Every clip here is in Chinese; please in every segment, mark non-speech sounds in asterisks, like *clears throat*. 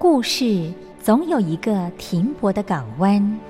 故事总有一个停泊的港湾。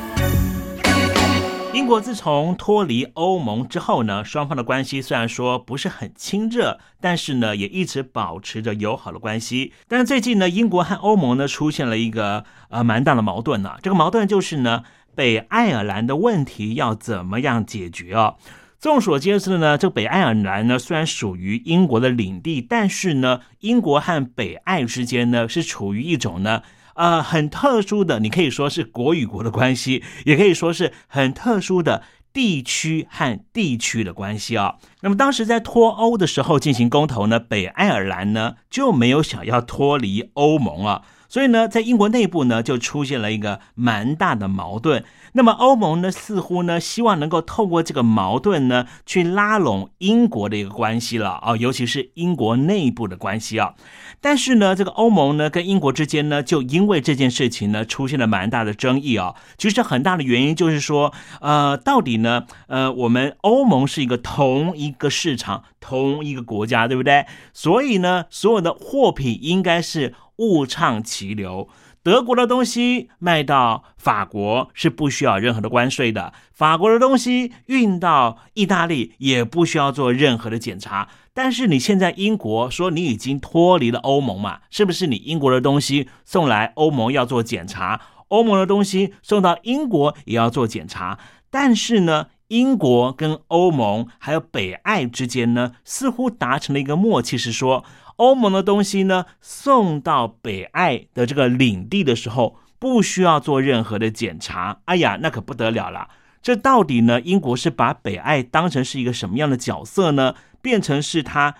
英国自从脱离欧盟之后呢，双方的关系虽然说不是很亲热，但是呢也一直保持着友好的关系。但是最近呢，英国和欧盟呢出现了一个呃蛮大的矛盾呢。这个矛盾就是呢，北爱尔兰的问题要怎么样解决啊？众所皆知的呢，这个北爱尔兰呢虽然属于英国的领地，但是呢，英国和北爱之间呢是处于一种呢。呃，很特殊的，你可以说是国与国的关系，也可以说是很特殊的地区和地区的关系啊。那么当时在脱欧的时候进行公投呢，北爱尔兰呢就没有想要脱离欧盟啊，所以呢，在英国内部呢就出现了一个蛮大的矛盾。那么欧盟呢似乎呢希望能够透过这个矛盾呢去拉拢英国的一个关系了啊，尤其是英国内部的关系啊。但是呢，这个欧盟呢跟英国之间呢，就因为这件事情呢，出现了蛮大的争议啊。其实很大的原因就是说，呃，到底呢，呃，我们欧盟是一个同一个市场、同一个国家，对不对？所以呢，所有的货品应该是物畅其流。德国的东西卖到法国是不需要任何的关税的，法国的东西运到意大利也不需要做任何的检查。但是你现在英国说你已经脱离了欧盟嘛？是不是你英国的东西送来欧盟要做检查，欧盟的东西送到英国也要做检查？但是呢，英国跟欧盟还有北爱之间呢，似乎达成了一个默契，是说欧盟的东西呢送到北爱的这个领地的时候，不需要做任何的检查。哎呀，那可不得了了！这到底呢？英国是把北爱当成是一个什么样的角色呢？变成是他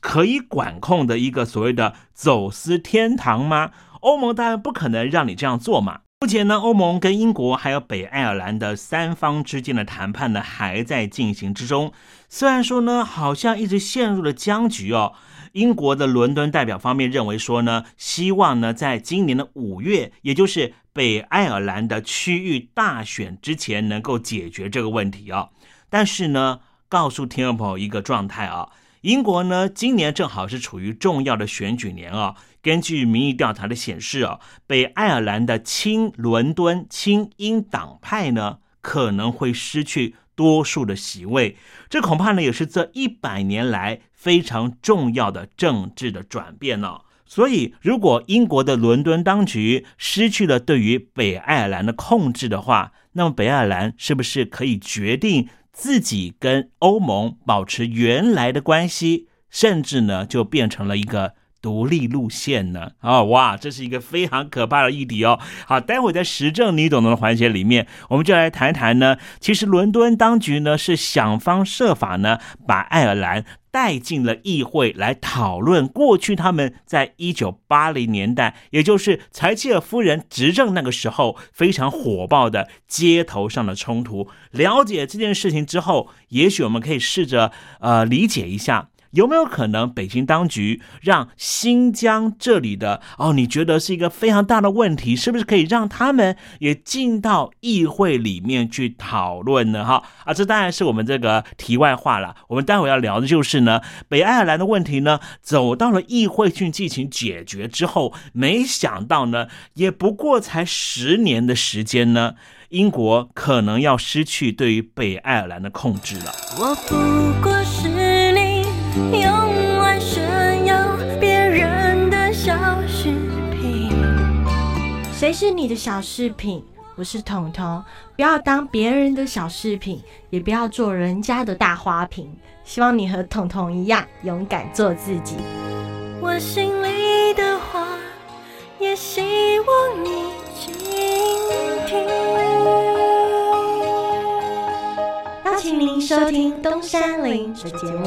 可以管控的一个所谓的走私天堂吗？欧盟当然不可能让你这样做嘛。目前呢，欧盟跟英国还有北爱尔兰的三方之间的谈判呢还在进行之中。虽然说呢，好像一直陷入了僵局哦。英国的伦敦代表方面认为说呢，希望呢在今年的五月，也就是北爱尔兰的区域大选之前能够解决这个问题啊。但是呢。告诉听众朋友一个状态啊，英国呢今年正好是处于重要的选举年啊。根据民意调查的显示啊，北爱尔兰的亲伦敦亲英党派呢可能会失去多数的席位，这恐怕呢也是这一百年来非常重要的政治的转变呢。所以，如果英国的伦敦当局失去了对于北爱尔兰的控制的话，那么北爱尔兰是不是可以决定？自己跟欧盟保持原来的关系，甚至呢就变成了一个独立路线呢？啊，哇，这是一个非常可怕的议题哦。好，待会在时政你懂得的环节里面，我们就来谈谈呢。其实伦敦当局呢是想方设法呢把爱尔兰。带进了议会来讨论过去他们在一九八零年代，也就是柴契尔夫人执政那个时候非常火爆的街头上的冲突。了解这件事情之后，也许我们可以试着呃理解一下。有没有可能北京当局让新疆这里的哦？你觉得是一个非常大的问题，是不是可以让他们也进到议会里面去讨论呢？哈啊，这当然是我们这个题外话了。我们待会要聊的就是呢，北爱尔兰的问题呢，走到了议会去进行解决之后，没想到呢，也不过才十年的时间呢，英国可能要失去对于北爱尔兰的控制了。我不过是。用来炫耀别人的小饰品。谁是你的小饰品？我是彤彤。不要当别人的小饰品，也不要做人家的大花瓶。希望你和彤彤一样，勇敢做自己。我心里的话，也希望你倾听。邀请您收听东山林的节目。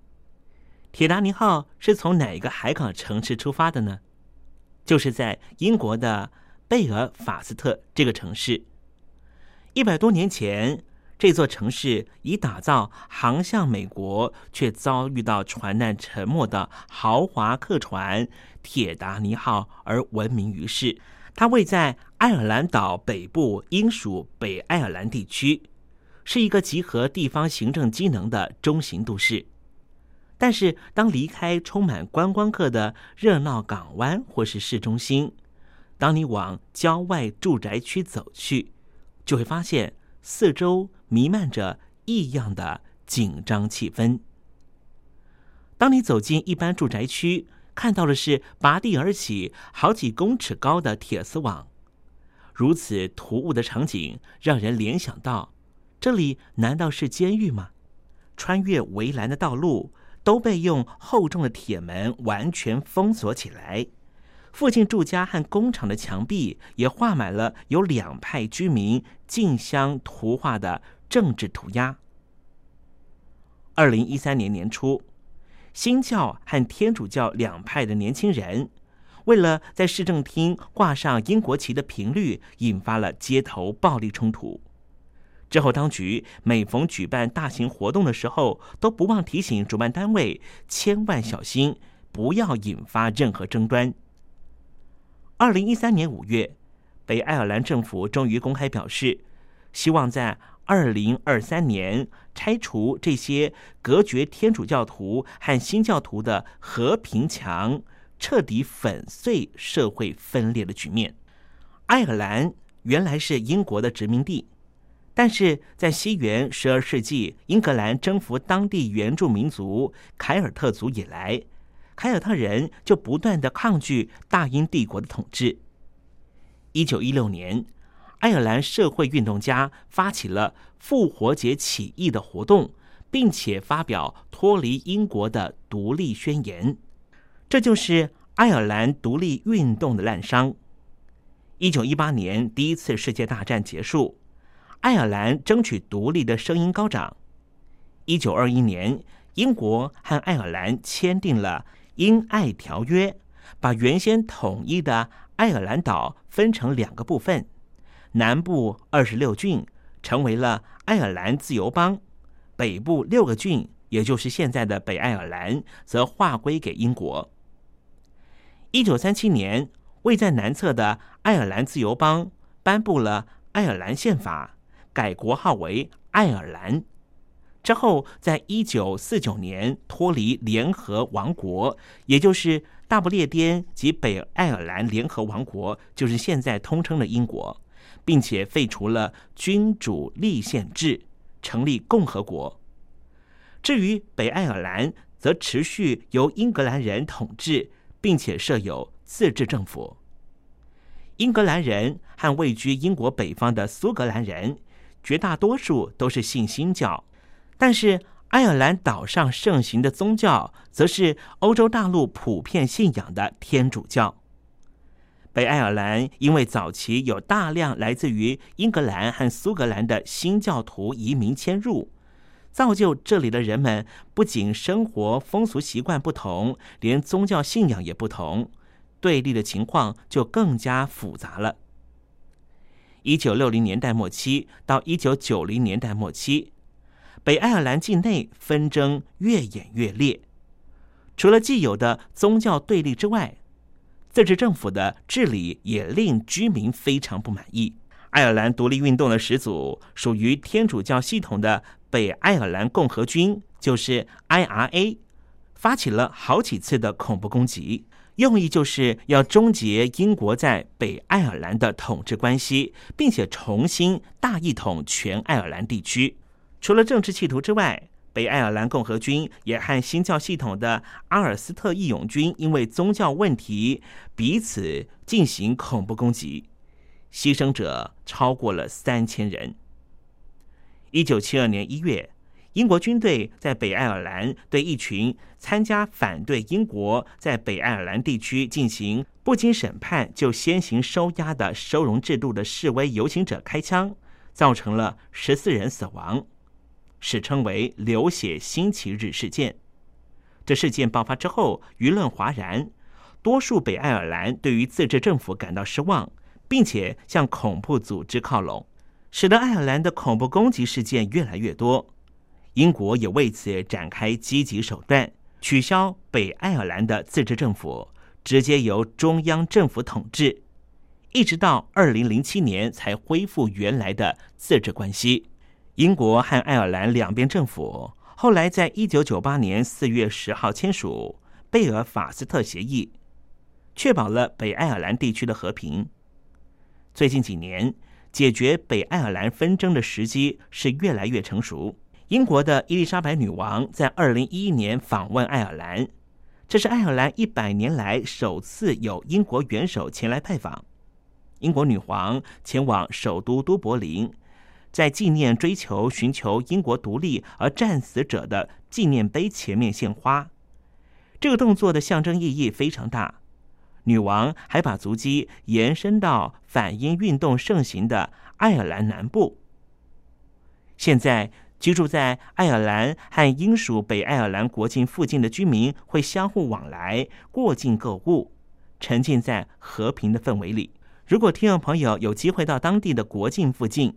铁达尼号是从哪一个海港城市出发的呢？就是在英国的贝尔法斯特这个城市。一百多年前，这座城市以打造航向美国却遭遇到船难沉没的豪华客船“铁达尼号”而闻名于世。它位在爱尔兰岛北部英属北爱尔兰地区，是一个集合地方行政机能的中型都市。但是，当离开充满观光客的热闹港湾或是市中心，当你往郊外住宅区走去，就会发现四周弥漫着异样的紧张气氛。当你走进一般住宅区，看到的是拔地而起、好几公尺高的铁丝网，如此突兀的场景，让人联想到：这里难道是监狱吗？穿越围栏的道路。都被用厚重的铁门完全封锁起来，附近住家和工厂的墙壁也画满了由两派居民竞相图画的政治涂鸦。二零一三年年初，新教和天主教两派的年轻人，为了在市政厅挂上英国旗的频率，引发了街头暴力冲突。之后，当局每逢举办大型活动的时候，都不忘提醒主办单位千万小心，不要引发任何争端。二零一三年五月，北爱尔兰政府终于公开表示，希望在二零二三年拆除这些隔绝天主教徒和新教徒的和平墙，彻底粉碎社会分裂的局面。爱尔兰原来是英国的殖民地。但是在西元十二世纪，英格兰征服当地原住民族凯尔特族以来，凯尔特人就不断的抗拒大英帝国的统治。一九一六年，爱尔兰社会运动家发起了复活节起义的活动，并且发表脱离英国的独立宣言。这就是爱尔兰独立运动的滥觞。一九一八年，第一次世界大战结束，爱尔兰争取独立的声音高涨。一九二一年，英国和爱尔兰签订了《英爱条约》，把原先统一的爱尔兰岛分成两个部分，南部二十六郡成为了爱尔兰自由邦，北部六个郡，也就是现在的北爱尔兰，则划归给英国。一九三七年，位在南侧的爱尔兰自由邦颁布了爱尔兰宪法，改国号为爱尔兰。之后，在一九四九年脱离联合王国，也就是大不列颠及北爱尔兰联合王国，就是现在通称的英国，并且废除了君主立宪制，成立共和国。至于北爱尔兰，则持续由英格兰人统治。并且设有自治政府。英格兰人和位居英国北方的苏格兰人，绝大多数都是信新教，但是爱尔兰岛上盛行的宗教，则是欧洲大陆普遍信仰的天主教。北爱尔兰因为早期有大量来自于英格兰和苏格兰的新教徒移民迁入。造就这里的人们不仅生活风俗习惯不同，连宗教信仰也不同，对立的情况就更加复杂了。一九六零年代末期到一九九零年代末期，北爱尔兰境内纷争越演越烈。除了既有的宗教对立之外，自治政府的治理也令居民非常不满意。爱尔兰独立运动的始祖属于天主教系统的。北爱尔兰共和军就是 IRA，发起了好几次的恐怖攻击，用意就是要终结英国在北爱尔兰的统治关系，并且重新大一统全爱尔兰地区。除了政治企图之外，北爱尔兰共和军也和新教系统的阿尔斯特义勇军因为宗教问题彼此进行恐怖攻击，牺牲者超过了三千人。一九七二年一月，英国军队在北爱尔兰对一群参加反对英国在北爱尔兰地区进行不经审判就先行收押的收容制度的示威游行者开枪，造成了十四人死亡，史称为“流血星期日事件”。这事件爆发之后，舆论哗然，多数北爱尔兰对于自治政府感到失望，并且向恐怖组织靠拢。使得爱尔兰的恐怖攻击事件越来越多，英国也为此展开积极手段，取消北爱尔兰的自治政府，直接由中央政府统治，一直到二零零七年才恢复原来的自治关系。英国和爱尔兰两边政府后来在一九九八年四月十号签署贝尔法斯特协议，确保了北爱尔兰地区的和平。最近几年。解决北爱尔兰纷争的时机是越来越成熟。英国的伊丽莎白女王在二零一一年访问爱尔兰，这是爱尔兰一百年来首次有英国元首前来拜访。英国女皇前往首都都柏林，在纪念追求寻求英国独立而战死者的纪念碑前面献花。这个动作的象征意义非常大。女王还把足迹延伸到反英运动盛行的爱尔兰南部。现在居住在爱尔兰和英属北爱尔兰国境附近的居民会相互往来、过境购物，沉浸在和平的氛围里。如果听众朋友有机会到当地的国境附近，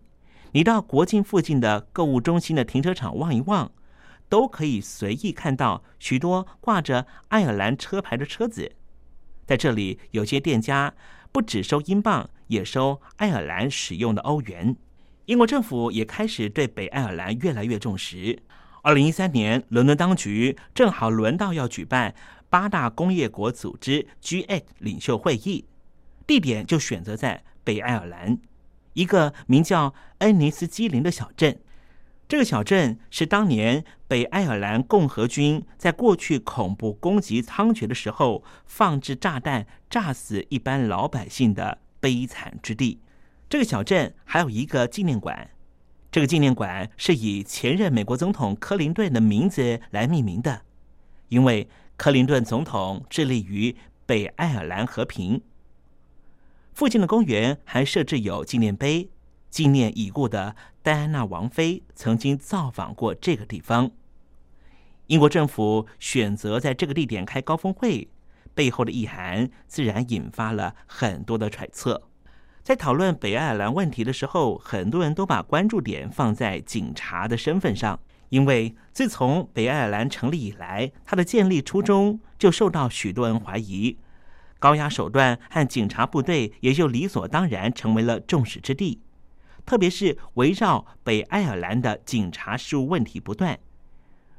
你到国境附近的购物中心的停车场望一望，都可以随意看到许多挂着爱尔兰车牌的车子。在这里，有些店家不只收英镑，也收爱尔兰使用的欧元。英国政府也开始对北爱尔兰越来越重视。二零一三年，伦敦当局正好轮到要举办八大工业国组织 G8 领袖会议，地点就选择在北爱尔兰一个名叫恩尼斯基林的小镇。这个小镇是当年北爱尔兰共和军在过去恐怖攻击猖獗的时候放置炸弹炸死一般老百姓的悲惨之地。这个小镇还有一个纪念馆，这个纪念馆是以前任美国总统克林顿的名字来命名的，因为克林顿总统致力于北爱尔兰和平。附近的公园还设置有纪念碑，纪念已故的戴安娜王妃曾经造访过这个地方。英国政府选择在这个地点开高峰会，背后的意涵自然引发了很多的揣测。在讨论北爱尔兰问题的时候，很多人都把关注点放在警察的身份上，因为自从北爱尔兰成立以来，它的建立初衷就受到许多人怀疑。高压手段和警察部队也就理所当然成为了众矢之的，特别是围绕北爱尔兰的警察事务问题不断，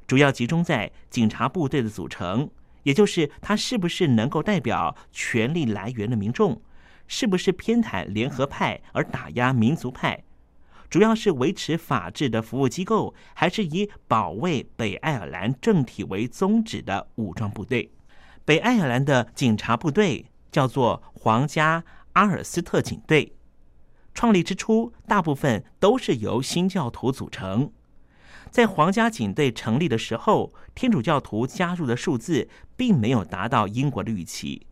主要集中在警察部队的组成，也就是他是不是能够代表权力来源的民众，是不是偏袒联合派而打压民族派，主要是维持法治的服务机构，还是以保卫北爱尔兰政体为宗旨的武装部队。北爱尔兰的警察部队叫做皇家阿尔斯特警队，创立之初大部分都是由新教徒组成。在皇家警队成立的时候，天主教徒加入的数字并没有达到英国的预期。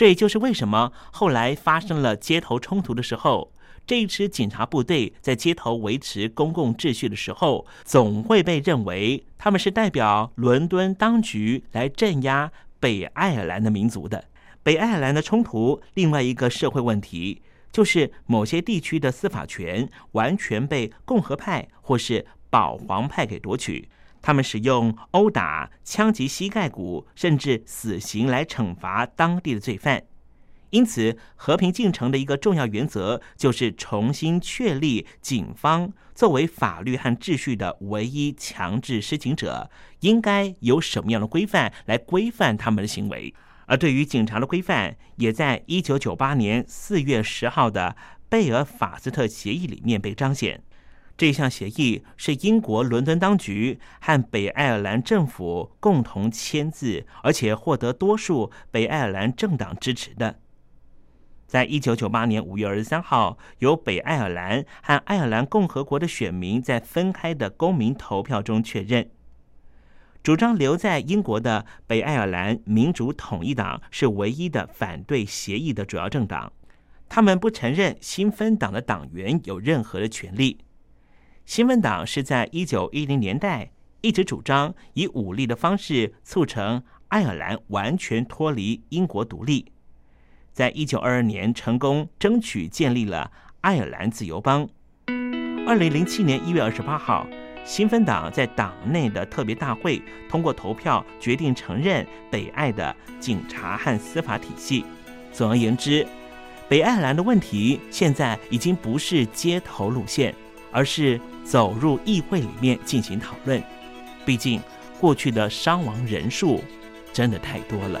这也就是为什么后来发生了街头冲突的时候，这一支警察部队在街头维持公共秩序的时候，总会被认为他们是代表伦敦当局来镇压。北爱尔兰的民族的北爱尔兰的冲突，另外一个社会问题就是某些地区的司法权完全被共和派或是保皇派给夺取，他们使用殴打、枪击膝盖骨，甚至死刑来惩罚当地的罪犯。因此，和平进程的一个重要原则就是重新确立警方作为法律和秩序的唯一强制施行者，应该有什么样的规范来规范他们的行为。而对于警察的规范，也在一九九八年四月十号的贝尔法斯特协议里面被彰显。这项协议是英国伦敦当局和北爱尔兰政府共同签字，而且获得多数北爱尔兰政党支持的。在一九九八年五月二十三号，由北爱尔兰和爱尔兰共和国的选民在分开的公民投票中确认，主张留在英国的北爱尔兰民主统一党是唯一的反对协议的主要政党。他们不承认新芬党的党员有任何的权利。新芬党是在一九一零年代一直主张以武力的方式促成爱尔兰完全脱离英国独立。在一九二二年，成功争取建立了爱尔兰自由邦。二零零七年一月二十八号，新芬党在党内的特别大会通过投票，决定承认北爱的警察和司法体系。总而言之，北爱尔兰的问题现在已经不是街头路线，而是走入议会里面进行讨论。毕竟，过去的伤亡人数真的太多了。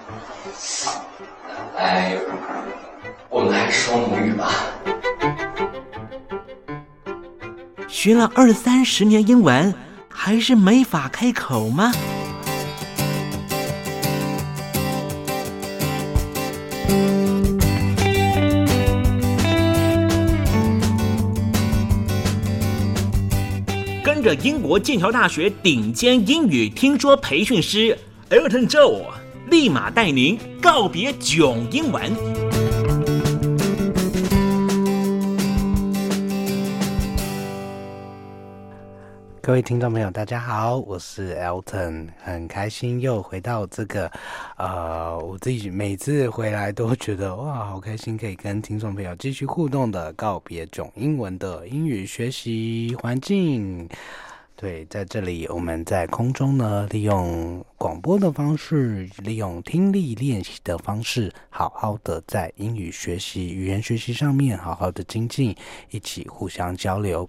哎我们还是说母语吧。学了二三十年英文，还是没法开口吗？跟着英国剑桥大学顶尖英语听说培训师 Elton Joe，立马带您告别囧英文。各位听众朋友，大家好，我是 Elton，很开心又回到这个，呃，我自己每次回来都觉得哇，好开心，可以跟听众朋友继续互动的告别囧英文的英语学习环境。对，在这里我们在空中呢，利用广播的方式，利用听力练习的方式，好好的在英语学习、语言学习上面好好的精进，一起互相交流。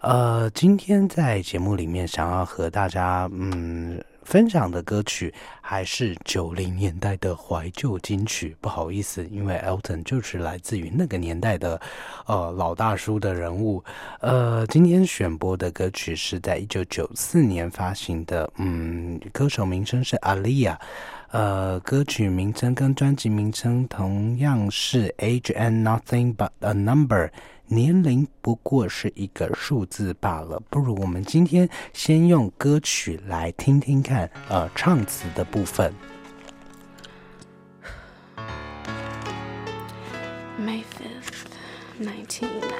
呃，今天在节目里面想要和大家嗯分享的歌曲还是九零年代的怀旧金曲。不好意思，因为 Elton 就是来自于那个年代的呃老大叔的人物。呃，今天选播的歌曲是在一九九四年发行的，嗯，歌手名称是 Alia。呃，歌曲名称跟专辑名称同样是 Age and Nothing But a Number，年龄不过是一个数字罢了。不如我们今天先用歌曲来听听看，呃，唱词的部分。May fifth, nineteen.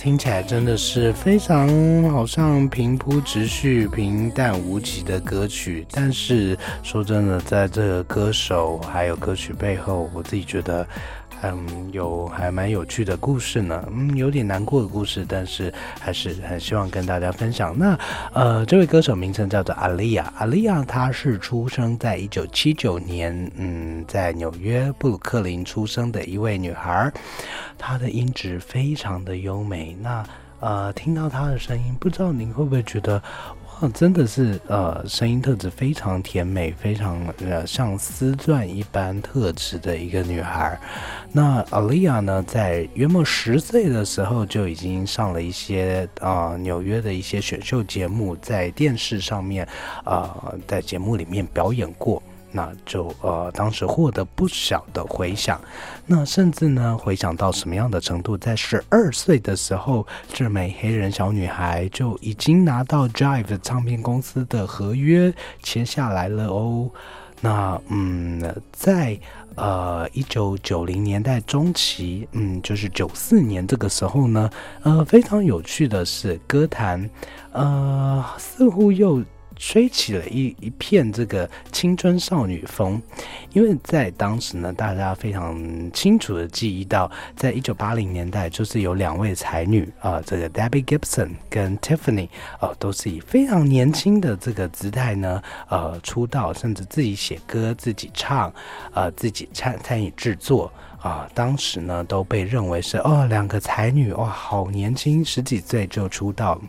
听起来真的是非常好像平铺直叙、平淡无奇的歌曲。但是说真的，在这个歌手还有歌曲背后，我自己觉得，嗯，有还蛮有趣的故事呢。嗯，有点难过的故事，但是还是很希望跟大家分享。那呃，这位歌手名称叫做阿丽亚，阿丽亚她是出生在一九七九年，嗯，在纽约布鲁克林出生的一位女孩。她的音质非常的优美。那呃，听到她的声音，不知道您会不会觉得，哦，真的是呃，声音特质非常甜美，非常呃像丝缎一般特质的一个女孩。那 Alia 呢，在约莫十岁的时候就已经上了一些啊、纽约的一些选秀节目，在电视上面啊、在节目里面表演过。那就呃，当时获得不小的回响，那甚至呢，回想到什么样的程度，在十二岁的时候，这枚黑人小女孩就已经拿到 Jive 唱片公司的合约签下来了哦。那嗯，在呃一九九零年代中期，嗯，就是九四年这个时候呢，呃，非常有趣的是，歌坛呃似乎又吹起了一一片这个青春少女风。因为在当时呢，大家非常清楚的记忆到，在一九八零年代，就是有两位才女啊、这个 Debbie Gibson 跟 Tiffany，呃，都是以非常年轻的这个姿态呢，呃，出道，甚至自己写歌、自己唱，呃，自己参参与制作。啊，当时呢都被认为是哦，两个才女哇，好年轻，十几岁就出道。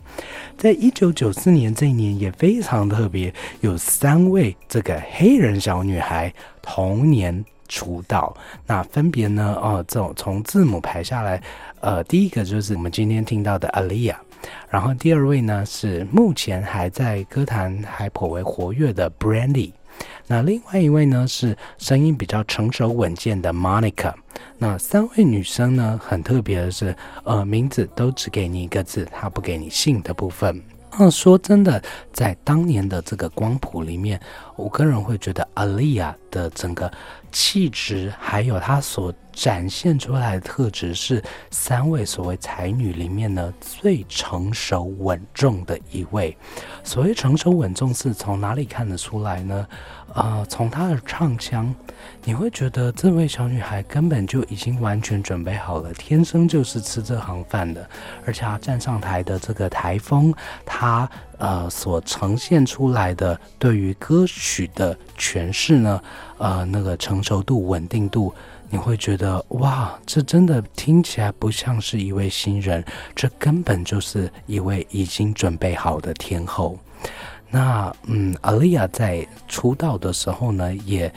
在一九九四年这一年也非常特别，有三位这个黑人小女孩同年出道。那分别呢，哦，这种从字母排下来，呃，第一个就是我们今天听到的 Alia，然后第二位呢是目前还在歌坛还颇为活跃的 Brandy。那另外一位呢是声音比较成熟稳健的 Monica。那三位女生呢，很特别的是，呃，名字都只给你一个字，她不给你姓的部分。那说真的，在当年的这个光谱里面，我个人会觉得 Alia 的整个气质，还有她所展现出来的特质，是三位所谓才女里面呢最成熟稳重的一位。所谓成熟稳重，是从哪里看得出来呢？呃，从她的唱腔，你会觉得这位小女孩根本就已经完全准备好了，天生就是吃这行饭的。而且她站上台的这个台风，她呃所呈现出来的对于歌曲的诠释呢，呃，那个成熟度、稳定度，你会觉得哇，这真的听起来不像是一位新人，这根本就是一位已经准备好的天后。那嗯，Alia 在出道的时候呢，也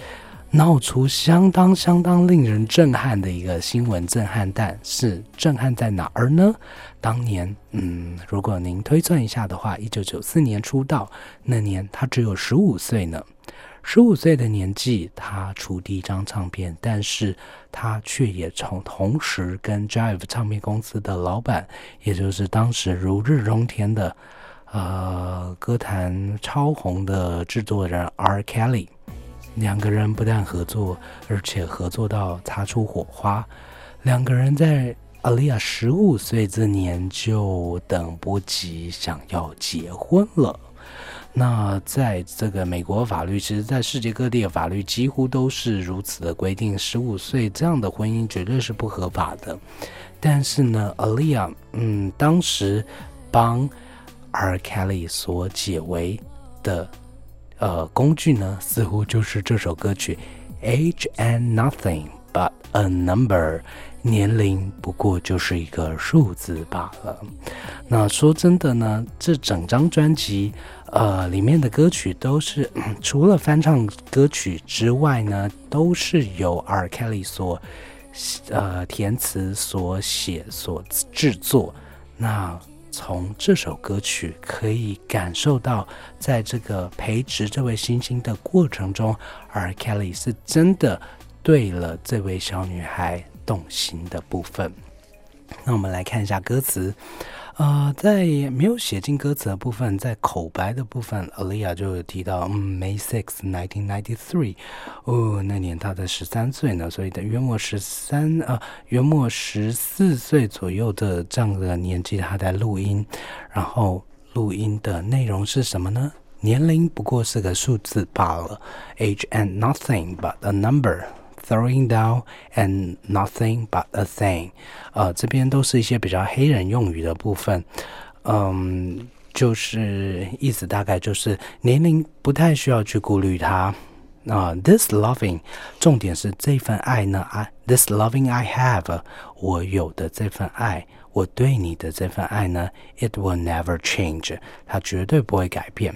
闹出相当相当令人震撼的一个新闻震撼弹，是震撼在哪儿呢？当年，嗯，如果您推算一下的话，一九九四年出道那年，她只有十五岁呢。十五岁的年纪，他出第一张唱片，但是他却也从同时跟 Jive 唱片公司的老板，也就是当时如日中天的。呃，歌坛超红的制作人 R. Kelly，两个人不但合作，而且合作到擦出火花。两个人在 Alia 十五岁这年就等不及想要结婚了。那在这个美国法律，其实在世界各地的法律几乎都是如此的规定，十五岁这样的婚姻绝对是不合法的。但是呢，Alia，嗯，当时帮 R. Kelly 所解围的呃工具呢，似乎就是这首歌曲《Age and Nothing But a Number》，年龄不过就是一个数字罢了。那说真的呢，这整张专辑呃里面的歌曲都是 *clears throat* 除了翻唱歌曲之外呢，都是由 R. Kelly 所呃填词、所写、所制作。那从这首歌曲可以感受到，在这个培植这位星星的过程中，，R. Kelly 是真的对了这位小女孩动心的部分。那我们来看一下歌词。呃，在没有写进歌词的部分，在口白的部分，Alia 就提到，嗯，May six, nineteen ninety three，哦，那年她才十三岁呢，所以的约莫十三呃，约莫十四岁左右的这样的年纪，她在录音，然后录音的内容是什么呢？年龄不过是个数字罢了，Age and nothing but a number。Throwing down and nothing but a thing，呃，这边都是一些比较黑人用语的部分，嗯，就是意思大概就是年龄不太需要去顾虑它。啊、t h i s loving，重点是这份爱呢啊，this loving I have，我有的这份爱，我对你的这份爱呢，it will never change，它绝对不会改变。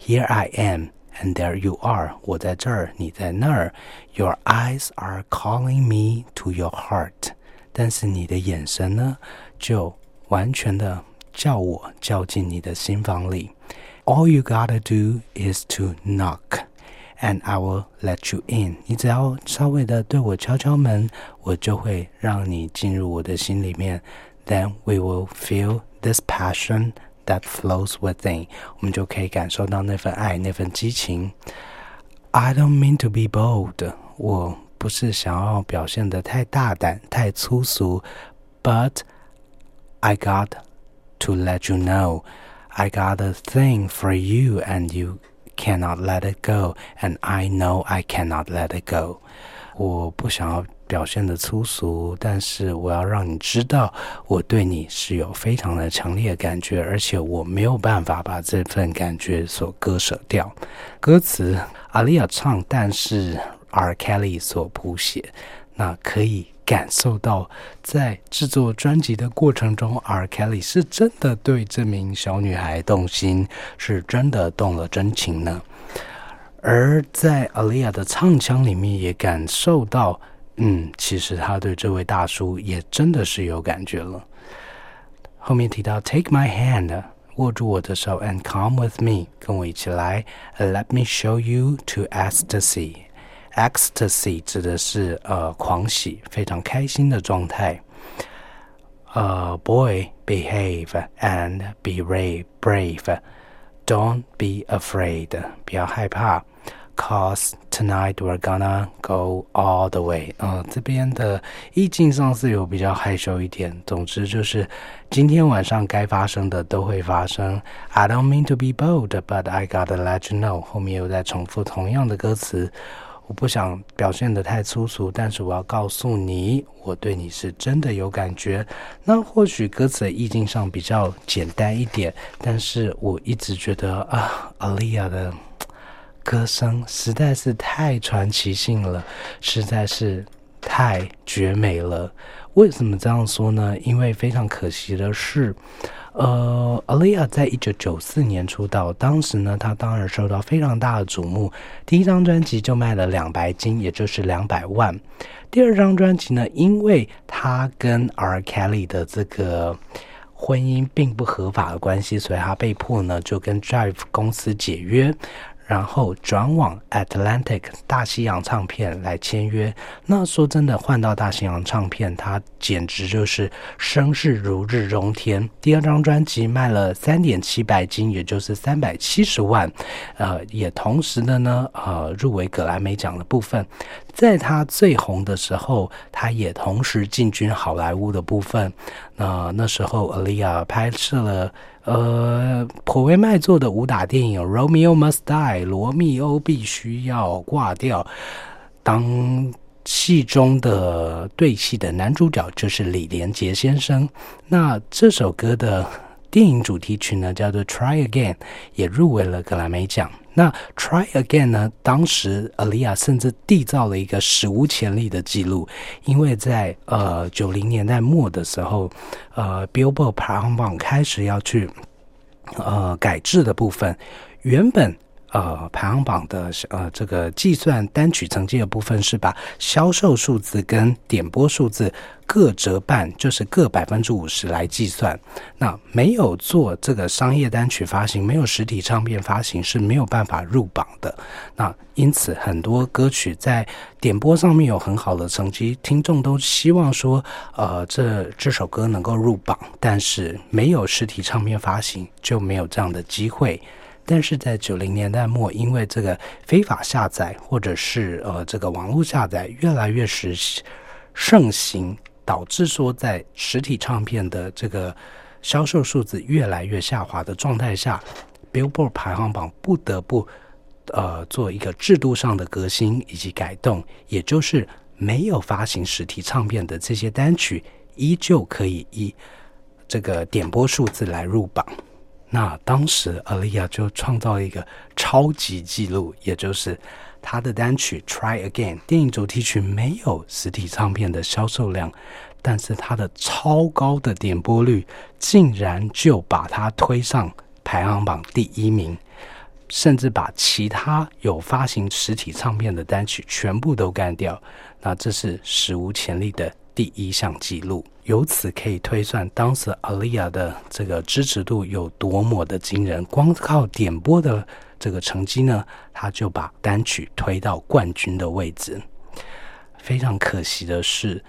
Here I am。And there you are，我在这儿，你在那儿。Your eyes are calling me to your heart，但是你的眼神呢，就完全的叫我叫进你的心房里。All you gotta do is to knock，and I will let you in。你只要稍微的对我敲敲门，我就会让你进入我的心里面。Then we will feel this passion that flows within，我们就可以感受到那份爱，那份激情。I don't mean to be bold，我不是想要表现的太大胆、太粗俗，but I got to let you know。 I got a thing for you and you cannot let it go, and I know I cannot let it go。我不想要 表现的粗俗，但是我要让你知道，我对你是有非常的强烈感觉，而且我没有办法把这份感觉所割舍掉。歌词阿丽亚唱，但是 R. Kelly 所谱写，那可以感受到，在制作专辑的过程中，R. Kelly 是真的对这名小女孩动心，是真的动了真情呢。而在 Alia 的唱腔里面，也感受到，嗯，其实他对这位大叔也真的是有感觉了。后面提到 “Take my hand”，握住我的手，and come with me，跟我一起来，Let me show you to ecstasy。ecstasy 指的是呃狂喜，非常开心的状态。呃、，Boy，behave and be brave brave。Don't be afraid，不要害怕。Cause tonight we're gonna go all the way。嗯，这边的意境上是有比较害羞一点。总之就是今天晚上该发生的都会发生。I don't mean to be bold, but I gotta let you know。后面又在重复同样的歌词。我不想表现得太粗俗，但是我要告诉你，我对你是真的有感觉。那或许歌词的意境上比较简单一点，但是我一直觉得啊，阿丽亚的歌声实在是太传奇性了，实在是太绝美了。为什么这样说呢？因为非常可惜的是。呃，Alia 在一九九四年出道，当时呢，她当然受到非常大的瞩目。第一张专辑就卖了两白金，也就是两百万。第二张专辑呢，因为她跟 R. Kelly 的这个婚姻并不合法的关系，所以她被迫呢就跟 Drive 公司解约。然后转往 Atlantic 大西洋唱片来签约。那说真的，换到大西洋唱片，它简直就是声势如日中天。第二张专辑卖了三点七百金，也就是三百七十万。呃，也同时的呢，呃，入围格莱美奖的部分，在他最红的时候，他也同时进军好莱坞的部分。那那时候，Alia 拍摄了。呃，颇为卖座的武打电影《Romeo Must Die》，罗密欧必须要挂掉。当戏中的对戏的男主角就是李连杰先生。那这首歌的电影主题曲呢，叫做《Try Again》，也入围了格莱美奖。那《Try Again》呢，当时 Alia 甚至缔造了一个史无前例的记录，因为在呃九零年代末的时候，呃 Billboard 排行榜开始要去呃改制的部分，原本。呃，排行榜的呃这个计算单曲成绩的部分是把销售数字跟点播数字各折半，就是各百分之五十来计算。那没有做这个商业单曲发行，没有实体唱片发行是没有办法入榜的。那因此很多歌曲在点播上面有很好的成绩，听众都希望说，呃，这这首歌能够入榜，但是没有实体唱片发行就没有这样的机会。但是在九零年代末，因为这个非法下载或者是呃这个网络下载越来越时盛行，导致说在实体唱片的这个销售数字越来越下滑的状态下，Billboard 排行榜不得不呃做一个制度上的革新以及改动，也就是没有发行实体唱片的这些单曲，依旧可以以这个点播数字来入榜。那当时，Alia 就创造了一个超级记录，也就是她的单曲《Try Again》电影主题曲没有实体唱片的销售量，但是它的超高的点播率竟然就把它推上排行榜第一名，甚至把其他有发行实体唱片的单曲全部都干掉。那这是史无前例的第一项记录。由此可以推算，当时 Alia 的这个支持度有多么的惊人。光靠点播的这个成绩呢，他就把单曲推到冠军的位置。非常可惜的是，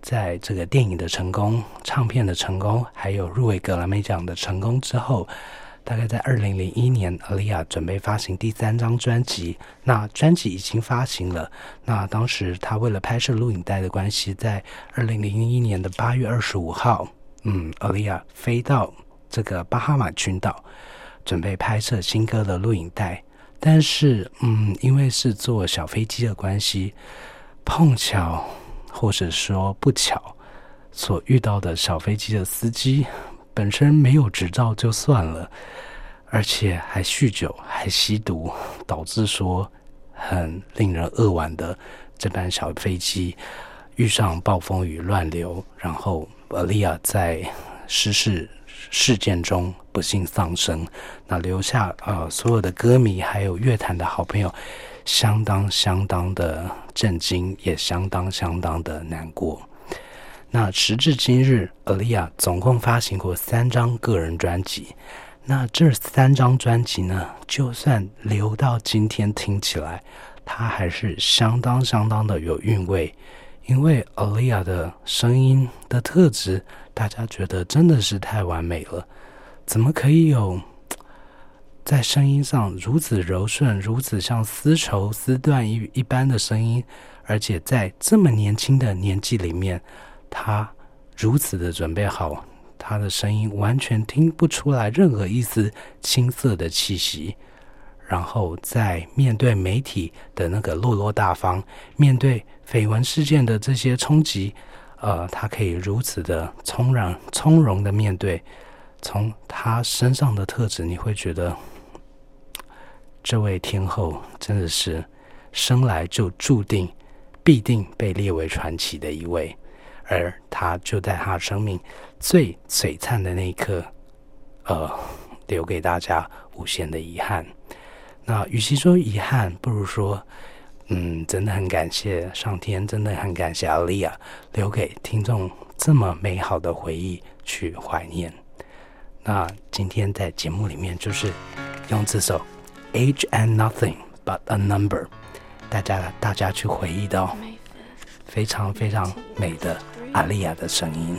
在这个电影的成功、唱片的成功，还有入围格莱美奖的成功之后。大概在二零零一年，Alia 准备发行第三张专辑。那专辑已经发行了。那当时他为了拍摄录影带的关系，在二零零一年的八月二十五号，嗯，Alia 飞到这个巴哈马群岛，准备拍摄新歌的录影带，但是，嗯，因为是坐小飞机的关系，碰巧或者说不巧，所遇到的小飞机的司机本身没有执照就算了，而且还酗酒、还吸毒，导致说很令人扼腕的这班小飞机遇上暴风雨乱流，然后阿利亚在失事事件中不幸丧生，那留下呃所有的歌迷还有乐坛的好朋友，相当相当的震惊，也相当相当的难过。那时至今日，阿利亚总共发行过三张个人专辑。那这三张专辑呢，就算留到今天听起来，它还是相当相当的有韵味。因为阿利亚的声音的特质，大家觉得真的是太完美了。怎么可以有在声音上如此柔顺、如此像丝绸丝缎一一般的声音，而且在这么年轻的年纪里面，他如此的准备好，他的声音完全听不出来任何一丝青涩的气息。然后在面对媒体的那个落落大方，面对绯闻事件的这些冲击，呃，他可以如此的从容、从容的面对。从他身上的特质，你会觉得这位天后真的是生来就注定必定被列为传奇的一位，而他就在他生命最璀璨的那一刻，呃，留给大家无限的遗憾。那与其说遗憾，不如说，嗯，真的很感谢上天，真的很感谢阿丽亚，留给听众这么美好的回忆去怀念。那今天在节目里面就是用这首《Age and Nothing But a Number》，大家大家去回忆到非常非常美的阿丽亚的声音。